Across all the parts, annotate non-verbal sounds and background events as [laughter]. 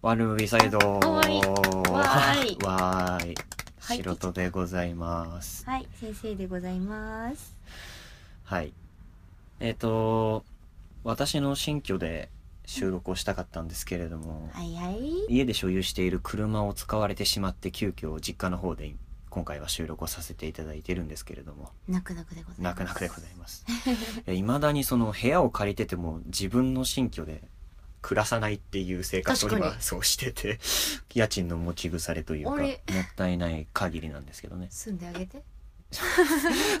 ワルムビサイド。[laughs] わーい。わーい。わーいはい素人でございます。はい、先生でございます。はい。えっ、と私の新居で収録をしたかったんですけれども、はいはい。家で所有している車を使われてしまって急遽実家の方で今回は収録をさせていただいてるんですけれども泣く泣くでございます。泣く泣くでございます。[laughs] いまだにその部屋を借りてても自分の新居で暮らさないっていう生活を今そうしてて家賃の持ち腐れというかもったいない限りなんですけどね住んであげて。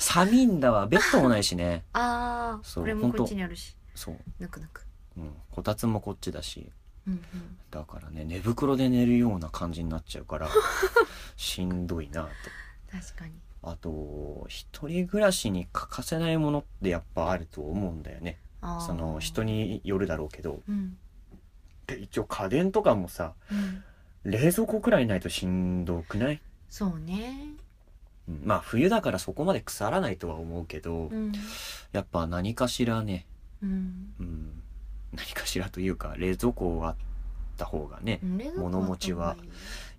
寒いんだわベッドもないしねああ、それもこっちにあるし。そう、泣く泣く。うん、こたつもこっちだしうんうん。だからね寝袋で寝るような感じになっちゃうから [laughs] しんどいなと確かに。あと一人暮らしに欠かせないものってやっぱあると思うんだよねその人。によるだろうけどうん。で一応家電とかもさうん。冷蔵庫くらいないとしんどくない、そうね。うんまあ冬だからそこまで腐らないとは思うけど、うん。やっぱ何かしらね、うん。うん、何かしらというか冷蔵庫があった方がね、物持ちは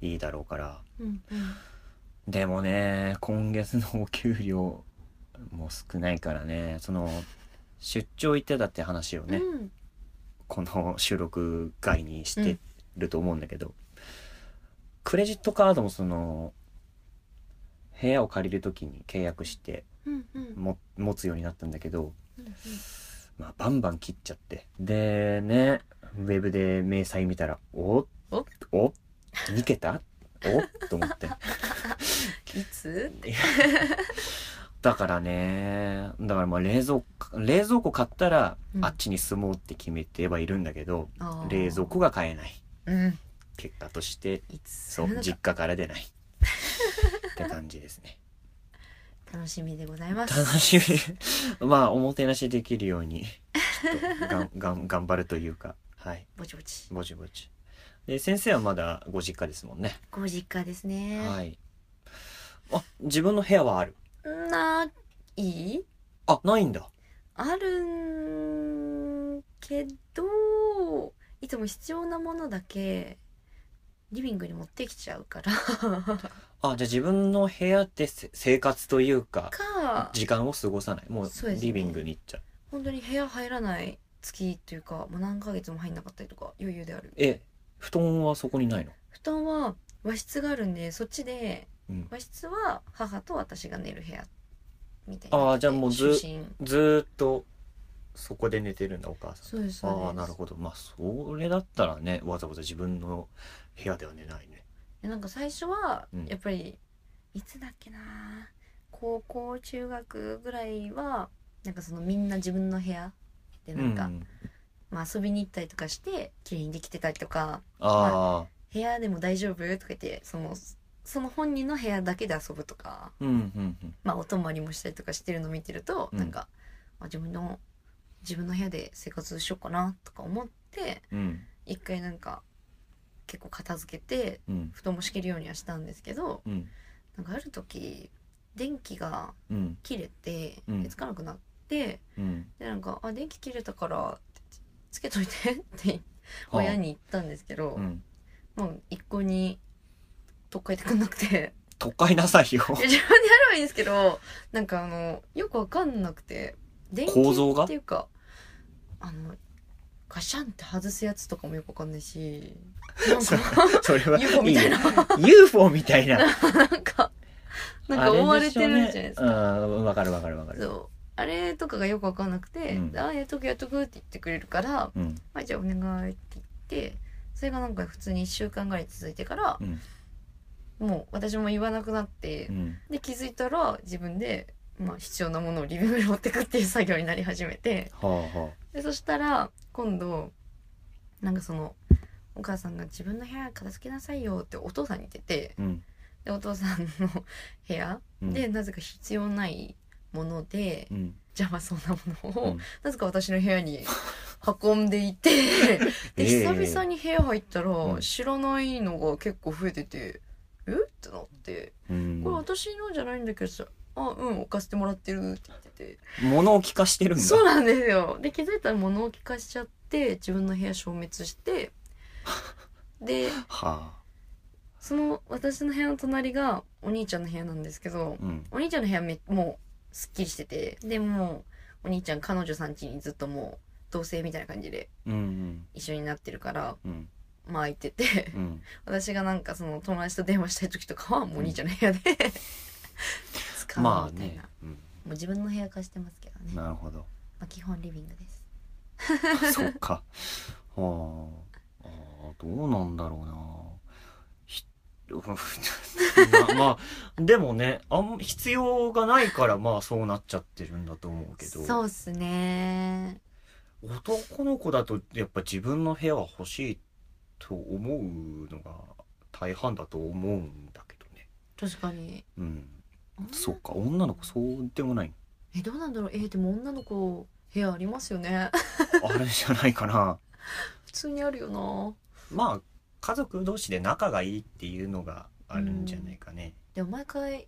いいだろうからうんうん。でもね今月のお給料も少ないからねその出張行ってたって話をね、うん。この収録外にしてると思うんだけど、クレジットカードもその部屋を借りる時に契約してうんうん。も持つようになったんだけど、うんうん。まあ、バンバン切っちゃって。でねウェブで明細見たら「おおお2桁おと思って。[laughs] いつ？だからね。だからまあ冷蔵庫冷蔵庫買ったらうん。あっちに住もうって決めてはいるんだけど、あー。冷蔵庫が買えない。うん。結果としていつそう実家から出ない。って感じですね。[laughs] 楽しみでございます。楽しみ。[laughs] まあおもてなしできるようにちょっとがん [laughs] がん頑張るというか。はい。ぼちぼち。ぼちぼち。で先生はまだご実家ですもんね。ご実家ですね。はい。あ自分の部屋はあるない？いあないんだ。あるんけどいつも必要なものだけリビングに持ってきちゃうから。[laughs] あじゃあ自分の部屋でせ生活というかか時間を過ごさない。もうそうですね。リビングに行っちゃう。本当に部屋入らない月というかもう何ヶ月も入んなかったりとか余裕である。え布団はそこにないの？布団は和室があるんでそっちでうん。和室は母と私が寝る部屋みたいな。あーじゃあもうず主寝ずーっとそこで寝てるんだお母さん。そうですそうです。ああなるほど。まあそれだったらねわざわざ自分の部屋では寝ないね。でなんか最初はうん。やっぱり、いつだっけな高校中学ぐらいはなんかそのみんな自分の部屋でなんか、うん。まあ、遊びに行ったりとかして綺麗にできてたりとかああ部屋でも大丈夫？とか言ってそのその本人の部屋だけで遊ぶとか、うんうんうん。まあ、お泊まりもしたりとかしてるの見てると、うん。なんか、まあ、自分の自分の部屋で生活しようかなとか思ってうん。一回なんか結構片付けてうん。布団も敷けるようにはしたんですけどうん。なんかある時電気がうん。切れてうん。でつかなくなって、うん。でなんか「あ電気切れたから」つけといてって親に言ったんですけど、うん。もう一向に取っ替えてくんなくて。都会なさいよ。自分でやればいいんですけどなんかあのよくわかんなくて。電気構造が？っていうかあのガシャンって外すやつとかもよくわかんないしなんそかそれは UFO みたいな。いい UFO みたいな。[laughs] なんかなんか覆われてるじゃないですか。かうんわかるわかるわかる。そう。あれとかがよくわかんなくて「うん。あやっとくやっとく」って言ってくれるからうん「はいじゃあお願い」って言ってそれがなんか普通に1週間ぐらい続いてからうんもう私も言わなくなってうん。で気づいたら自分で、まあ、必要なものをリビングに持ってくっていう作業になり始めてはあはでそしたら今度なんかそのお母さんが自分の部屋片付けなさいよってお父さんに言っててあうん。でお父さんの部屋うん。でなぜか必要ないものでうん。邪魔そうなものを、うん。なぜか私の部屋に運んでいて [laughs] でえ。え久々に部屋入ったら、うん。知らないのが結構増えててえ？ってなってうんこれ私のじゃないんだけどさあうん置かせてもらってるって言ってて。物置化してるんだ。そうなんですよ。で気づいたら物置化しちゃって自分の部屋消滅して。ではあ。その私の部屋の隣がお兄ちゃんの部屋なんですけどうん。お兄ちゃんの部屋めもうすっきりしてて。でもうお兄ちゃん彼女さん家にずっともう同棲みたいな感じでうんうん。一緒になってるからうんまあ空いててうん。私がなんかその友達と電話したい時とかはもうお兄ちゃんの部屋で使うみまあたいな、ね、うん、もう自分の部屋化してますけどね、まなるほど。あ、基本リビングです。そっか。はあ。ああ、どうなんだろうな。ひま [laughs] まあ、でもね、あん必要がないから、まあそうなっちゃってるんだと思うけど。そうっすね。男の子だと、やっぱ自分の部屋は欲しいと思うのが大半だと思うんだけどね。確かにうん。そっか、女の子そうでもない。えどうなんだろうえでも女の子部屋ありますよね [laughs] あれじゃないかな。普通にあるよなまあ、家族同士で仲がいいっていうのがあるんじゃないかね。でも毎回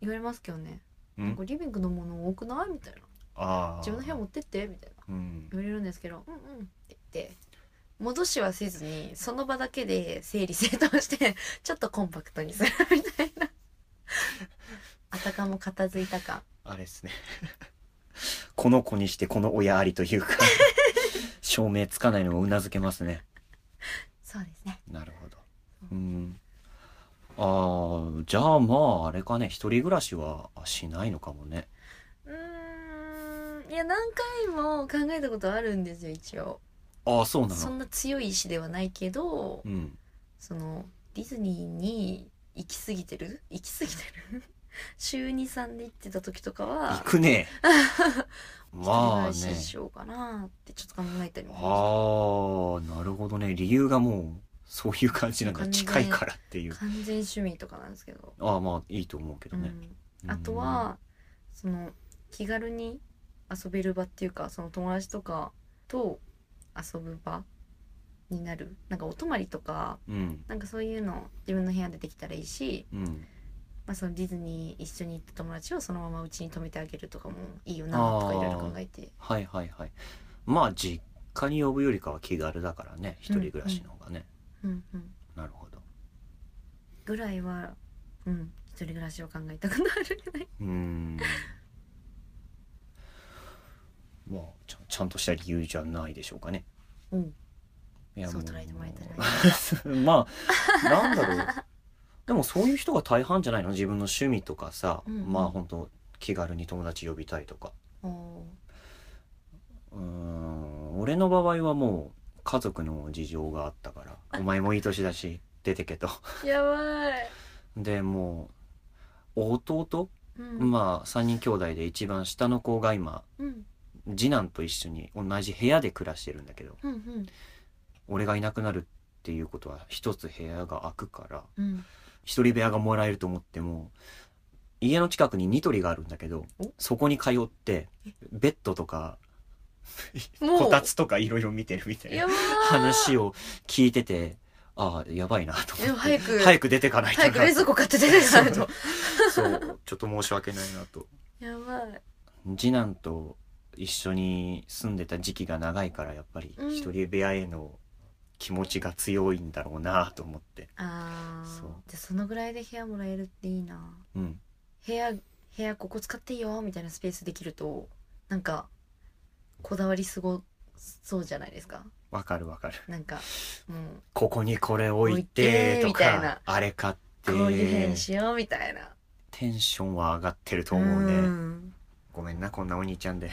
言われますけどねうん？なんかリビングのもの多くない？みたいなああ。自分の部屋持ってって？みたいなうん。言われるんですけどうんうんって言って戻しはせずにその場だけで整理整頓して [laughs] ちょっとコンパクトにするみたいな [laughs] あたかも片付いた感あれですね。[laughs] この子にしてこの親ありというか、証明つかないのをうなずけますね。そうですねなるほど。うん。ああ、じゃあまあ、あれかね、一人暮らしはしないのかもね。うーんいや何回も考えたことあるんですよ一応ああ、そうなの。そんな強い意志ではないけどうん。そのディズニーに行き過ぎてる？行き過ぎてる？[laughs] 週23で行ってた時とか行はくね。[laughs] まあねらし。しようかなってちょっと考えたりもああ、なるほどね。理由がもう、そういう感じなんだ。完全近いからっていう。完全趣味とかなんですけど、ああ、まあ、いいと思うけどね。うん、あとはその気軽に遊べる場っていうかその友達とかと遊ぶ場になるなんかお泊まりとかうん。なんかそういうの自分の部屋でできたらいいし、うん。まあ、そのディズニー一緒に行った友達をそのままうちに泊めてあげるとかもいいよなとかいろいろ考えてはいはいはい。まあ、実家に呼ぶよりかは気軽だからね。一人暮らしの方がね。うんうんなるほど。ぐらいはうん一人暮らしを考えたくなる。うーん。まあちゃん、ちゃんとした理由じゃないでしょうかね。うんいやそう捉えてもらえたら。[laughs] まあ、なんだろう。でもそういう人が大半じゃないの？自分の趣味とかさ、うんうんまあ本当気軽に友達呼びたいとか。うーん、俺の場合はもう家族の事情があったから、[laughs] お前もいい年だし、出てけと。やばい、で、もう、弟？うんまあ3人兄弟で一番下の子が今うん次男と一緒に同じ部屋で暮らしてるんだけどうんうん。俺がいなくなるっていうことは一つ部屋が空くからうん。一人部屋がもらえると思っても家の近くにニトリがあるんだけどお？そこに通ってベッドとかこたつとかいろいろ見てるみたいな話を聞いててああやばいなと思って早く早く出てかないとな早く冷蔵庫買って出てかないと。[laughs] そうちょっと申し訳ないなと。やばい。次男と一緒に住んでた時期が長いからやっぱりうん。一人部屋への気持ちが強いんだろうなと思って。あー。そう。じゃあそのぐらいで部屋もらえるっていいな。うん。部屋部屋ここ使っていいよみたいなスペースできるとなんかこだわりすごそうじゃないですか？わかるわかる。なんかもうここにこれ置い置いてとてみたいな。かあれ買って。こういう部屋にしようみたいな。テンションは上がってると思うね。んごめんなこんなお兄ちゃんで。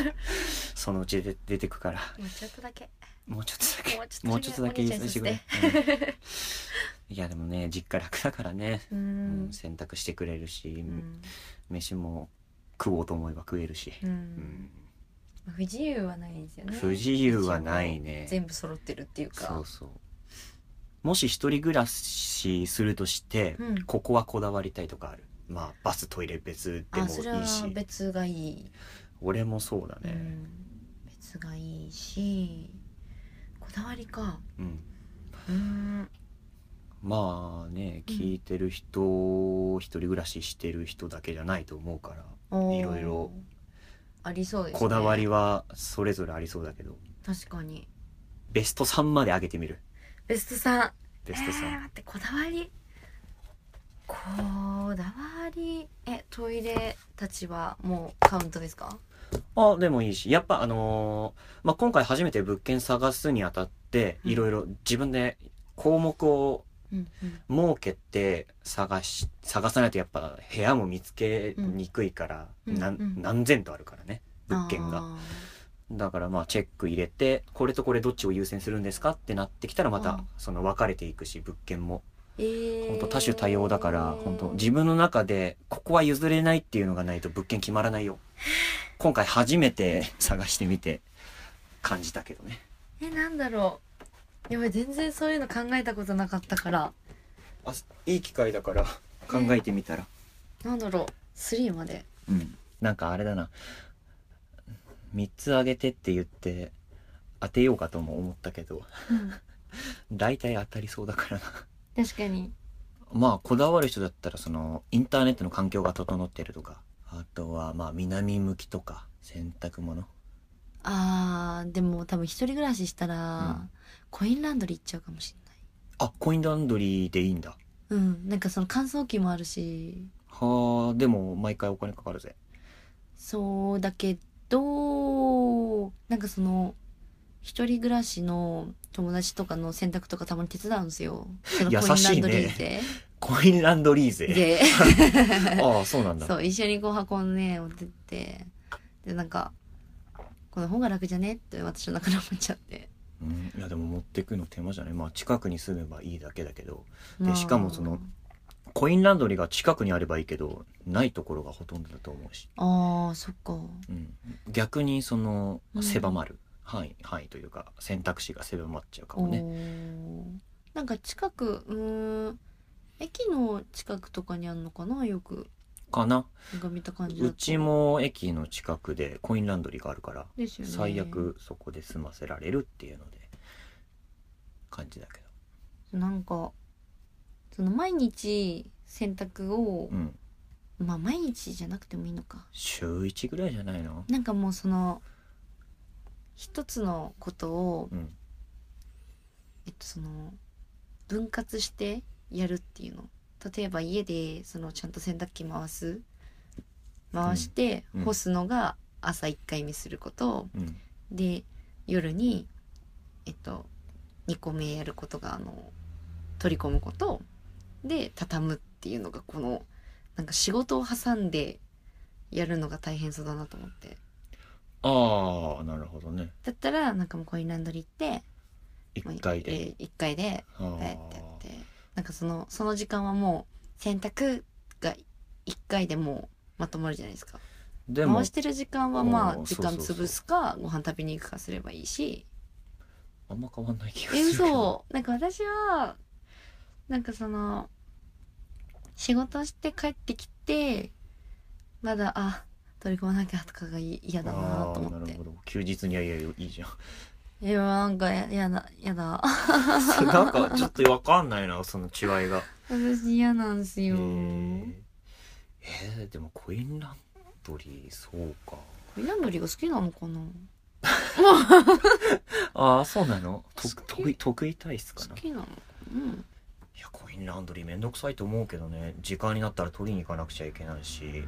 [laughs] そのうちで出てくから。もうちょっとだけ。もうちょっとだけ。もうちょっとだけお兄ちゃん許してくれ、にうん。いやでもね実家楽だからね、ううんん洗濯してくれるし、うん。飯も食おうと思えば食えるし、ううん。ん不自由はないですよね。不自由はないね。全部揃ってるっていうか。そうそう。もし一人暮らしするとして、うん。ここはこだわりたいとかある？まあバストイレ別でもあそれはいし別がいい、俺もそうだね。うん、別がいいしこだわりか。うん、うん。まあねうん聞いてる人、一人暮らししてる人だけじゃないと思うからいろいろありそうですね。こだわりはそれぞれありそうだけど。確かに。ベスト3まで上げてみる。ベスト3ベストえー、3、待ってこだわり？こだわりえトイレたちはもうカウントですか？あでもいいしやっぱあのーまあ、今回初めて物件探すにあたってうん。いろいろ自分で項目を設けて探し探さないとやっぱ部屋も見つけにくいから、うんうん。何千とあるからね物件が。あだからまあチェック入れてこれとこれどっちを優先するんですかってなってきたらまたうん。その分かれていくし物件も本当多種多様だから本当自分の中でここは譲れないっていうのがないと物件決まらないよ。今回初めて [laughs] 探してみて感じたけどね。えなんだろう。やばい全然そういうの考えたことなかったから。あいい機会だから考えてみたら。なんだろう。3まで。うん。なんかあれだな。3つあげてって言って当てようかとも思ったけど。[laughs] 大体当たりそうだからな確かに。まあこだわる人だったらそのインターネットの環境が整ってるとかあとはまあ南向きとか洗濯物。あーでも多分一人暮らししたら、うん。コインランドリー行っちゃうかもしあコインランドリーでいいんだ。れないうん。なんかその乾燥機もあるし。はあでも毎回お金かかるぜ。そうだけどなんかその一人暮らしの友達とかの洗濯とかたまに手伝うんですよ。そのコインランドリーで、コインランドリー勢で。[laughs] ああそうなんだ。そう一緒にこう運んで持ってって。でなんかこの方が楽じゃねって私の中で思っちゃって。うん、いやでも持ってくの手間じゃない。まあ近くに住めばいいだけだけど。まあ。しかもそのコインランドリーが近くにあればいいけどないところがほとんどだと思うし、ああそっか。うん、逆にそのうん。狭まる範囲範囲というか選択肢が狭まっちゃうかもね。なんか近くうーん駅の近くとかにあんのかな？よく。かな。うちも駅の近くでコインランドリーがあるからね。最悪そこで済ませられるっていうので感じだけなんかその毎日洗濯をど、うん。まあ毎日じゃなくてもいいのか。週1ぐらいじゃないの？なんかもうその一つのことをうん。えっとその分割してやるっていうの。例えば家でそのちゃんと洗濯機回す。回して干すのが朝1回目すること、うん。で夜にえっと2個目やることがあの取り込むこと。で畳むっていうのがこのなんか仕事を挟んでやるのが大変そうだなと思ってああなるほどね。だったらなんかもうコインランドリー行って1回で、えー一回でペってやって。なんかそのその時間はもう洗濯が1回でもうまとまるじゃないですか。でも回してる時間はまあ時間潰すかご飯食べに行くかすればいいし。あんま変わんない気がすえるけど。嘘。なんか私はなんかその仕事して帰ってきてまだあ取り込まなきゃとかがい嫌だなとあ思って。ーなるほど。休日にはいやいやいいじゃん。いやなんかややだやだ。[laughs] なんかちょっとわかんないなその違いが。私嫌なんですえよー、えーでもコインランドリーそうか。コインランドリーが好きなのかな？[laughs] ああそうなの？得意得意体質かな？い好きなのうん。やコインランドリーめんどくさいと思うけどね。時間になったら取りに行かなくちゃいけないし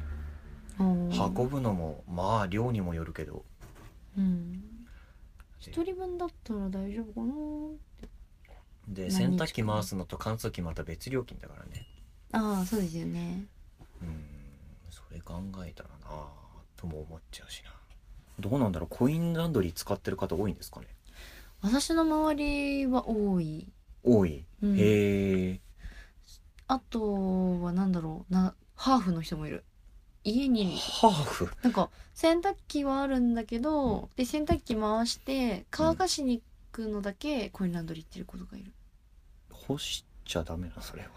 運運ぶのもまあ量にもよるけど。うん。一人分だったら大丈夫かなで洗濯機回すのと乾燥機また別料金だからね。ああそうですよね。うん。それ考えたらなとも思っちゃうしな。どうなんだろうコインランドリー使ってる方多いんですかね？私の周りは多い、多い、うん。へえ。あとはなんだろうなハーフの人もいる家に。ハーフ？なんか洗濯機はあるんだけどで洗濯機回して乾かしに行くのだけコインランドリー行ってる子とかいる。干しちゃダメなそれは。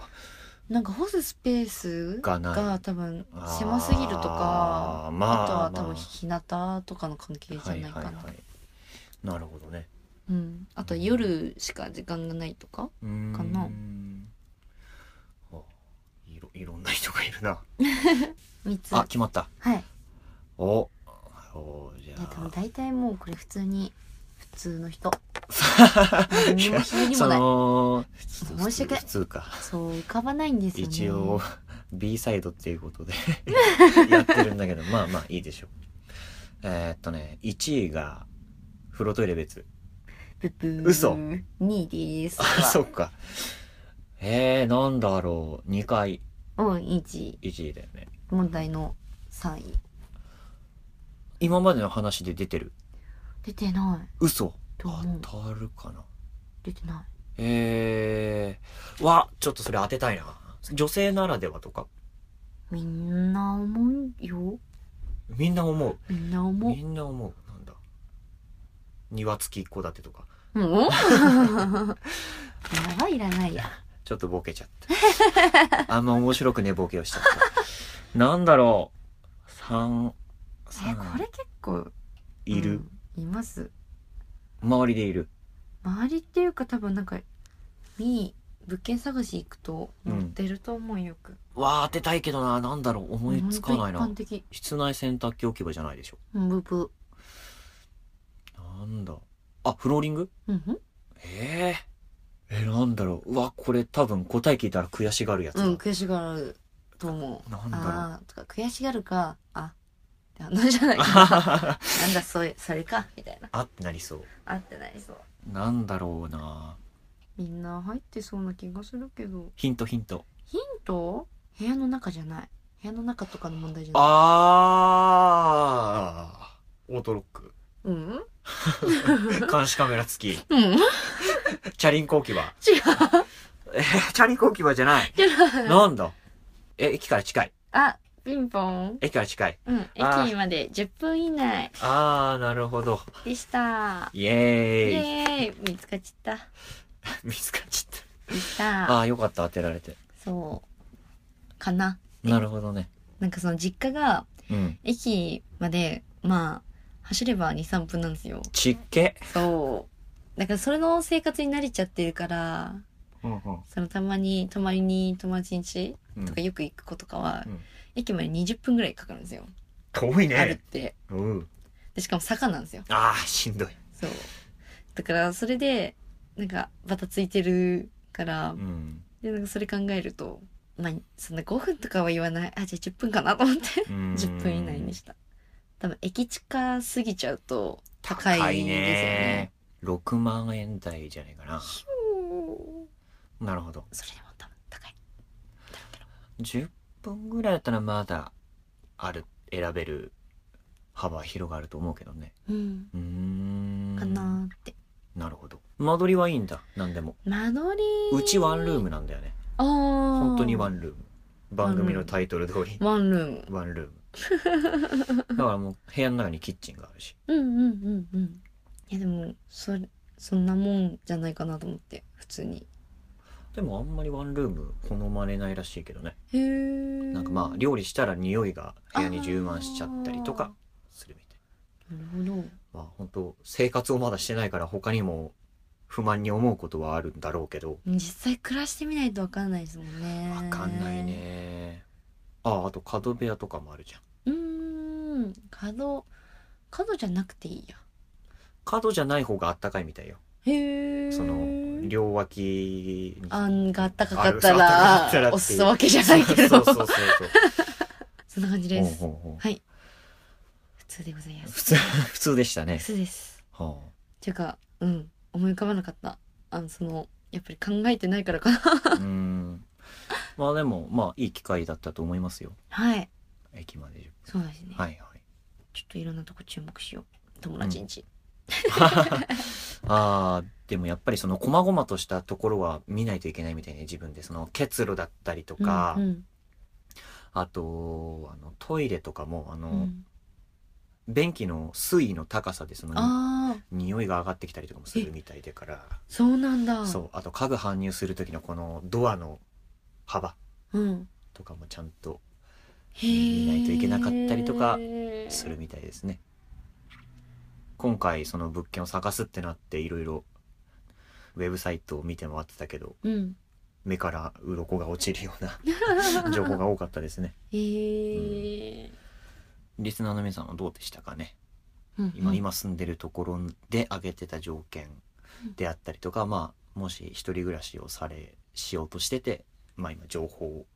なんか干すスペースが多分狭すぎるとかあーまああとは多まあ。分日向とかの関係じゃないかな、はいはいはい。なるほどね。うん、あとは夜しか時間がないとかかな。あいろいろんな人がいるな [laughs] 3つ。あ決まった。はい。おおじゃいや大体もうこれ普通に普通の人。[laughs] 何もひねりそもない。の申し訳ない普通か。そう浮かばないんですよね。一応 B サイドっていうことで [laughs] やってるんだけどまあまあいいでしょう。えー、っとね1位が風呂トイレ別。ブブー。嘘。2位です。あそっか。えー、なんだろう。2回。うん1位。1位だよね問題の3位。今までの話で出てる？出てない。嘘。と思う。当たるかな？出てない。えー、わちょっとそれ当てたいな。女性ならではとか？みんな思うよ。みんな思う？みんな思う。みんな思う。なんだ？庭付き一戸建てとか？うん？いらないいらないやちょっとボケちゃったあんま面白くねボケをしちゃったなんだろう。三え三。これ結構いる、うんいます。周りでいる。周りっていうか多分なんかに物件探し行くとうん。載ってると思うよく、わあ当てたいけどな。なんだろう。思いつかないな。室内洗濯機置き場じゃないでしょ。うんブブなんだ。あフローリング？うんうん。えええなんだろう。うわこれ多分答え聞いたら悔しがるやつだ、うん悔しがると思う。なんだろう。ああとか悔しがるかあってあのじゃない。[laughs] なんだそれそれかみたいな。あってなりそう。あってなりそう。なんだろうな。みんな入ってそうな気がするけど。ヒントヒント。ヒント？部屋の中じゃない。部屋の中とかの問題じゃない。あー。オートロック。うん？[laughs] 監視カメラ付き。うん？違うチャリンコ置き場。えーチャリンコ置き場じゃない。なんだ？え駅から近い。あピンポン。駅から近い。うん駅まで10分以内。あーなるほど。でした。イエイーイ。エーイ。見つかっちゃっ [laughs] 見つかっちゃった。たでした。ああーよかった当てられて。そう。かな。なるほどね。なんかその実家がうん。駅までまあ走れば23分なんですよ。ちっけ。そう。だからそれの生活に慣れちゃってるからうんうん。そのたまに泊まりに友達ん家うんとかよく行く子とかは、うん。駅まで20分ぐらいかかるんですよ、遠いあるっねて。うん。でしかも坂なんですよ。ああしんどい。そう。だからそれでなんかバタついてるから、うん。でなんかそれ考えるとまあそんな5分とかは言わない。あじゃあ10分かなと思って。うん。10分以内にした。多分駅近すぎちゃうと高いですよね。6万円台じゃないかな。なるほど。それでも10分ぐらいだったらまだある選べる幅広があると思うけどね。うん。うーん。かなーって。なるほど。間取りはいいんだ何でも。間取り。うちワンルームなんだよね。ああ本当にワンルーム。番組のタイトル通り。ワンルーム。ワンルーム。だからもう部屋の中にキッチンがあるし。うんうんうんうん。いやでもそそんなもんじゃないかなと思って普通にでもあんまりワンルーム好まれないらしいけどね。へえなんかまあ料理したら匂いが部屋に充満しちゃったりとかするみたい。なるほど。まあ本当生活をまだしてないから他にも不満に思うことはあるんだろうけど。実際暮らしてみないと分かんないですもんね。わかんないね。ああと角部屋とかもあるじゃん。うーん。角角じゃなくていいや。角じゃない方があったかいみたいよ。へえその両脇に。あんがあったかかったららって。いう押すわけじゃないけど。そうそうそうそう。[laughs] そんな感じほです。うほうほう。はい。普通でございます。普通普通でしたね。普通です。はっていうかうん。思い浮かばなかった。あのそのやっぱり考えてないからかな。あうーん。まあでもまあいい機会だったと思いますよ。はい。駅までそうですね、はいはい。ちょっといろんなとこ注目しよう。友達んち、ああでもやっぱりその細々としたところは見ないといけないみたいね自分で。その結露だったりとか、うんうん。あとあのトイレとかもあの、うん。便器の水位の高さでその匂いが上がってきたりとかもするみたいでから。そうなんだ。そうあと家具搬入する時のこのドアの幅。うん。とかもちゃんと見ないといけなかったりとかするみたいですね今回その物件を探すってなっていろいろウェブサイトを見て回ってたけどうん。目から鱗が落ちるような [laughs] 情報が多かったですね。へえ、リスナーの皆さんはどうでしたかね？うんうん。今今住んでるところで挙げてた条件であったりとか、まあもし一人暮らしをされしようとしててまあ今情報を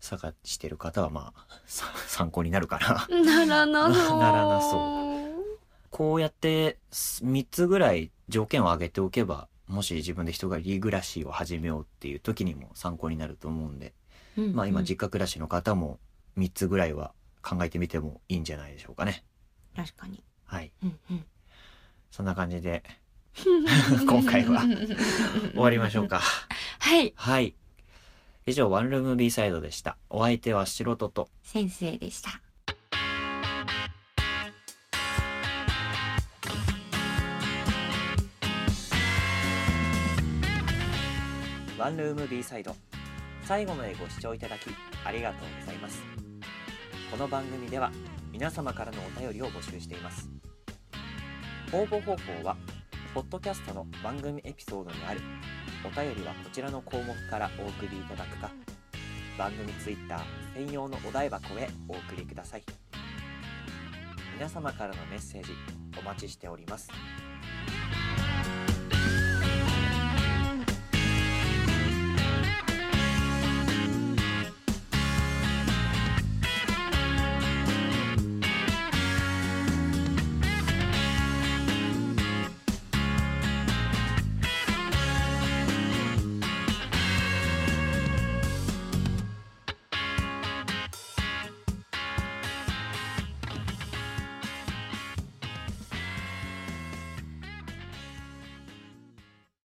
探してる方はまあさ参考になるかな。ならなそう。[laughs] ならなそこうやって3つぐらい条件を挙げておけばもし自分で人がリ暮らしを始めようっていう時にも参考になると思うんで、うんまあ今うん実家暮らしの方も3つぐらいは考えてみてもいいんじゃないでしょうかね。確かに。はい。うんうん。そんな感じで [laughs] 今回は [laughs] 終わりましょうか。はい。はい。以上ワンルーム B サイドでした。お相手は素人と先生でしたワンルーム B サイド。最後までご視聴いただきありがとうございます。この番組では皆様からのお便りを募集しています。応募方法はポッドキャストの番組エピソードにあるお便りはこちらの項目からお送りいただくか番組ツイッター専用のお台箱へお送りください。皆様からのメッセージお待ちしております。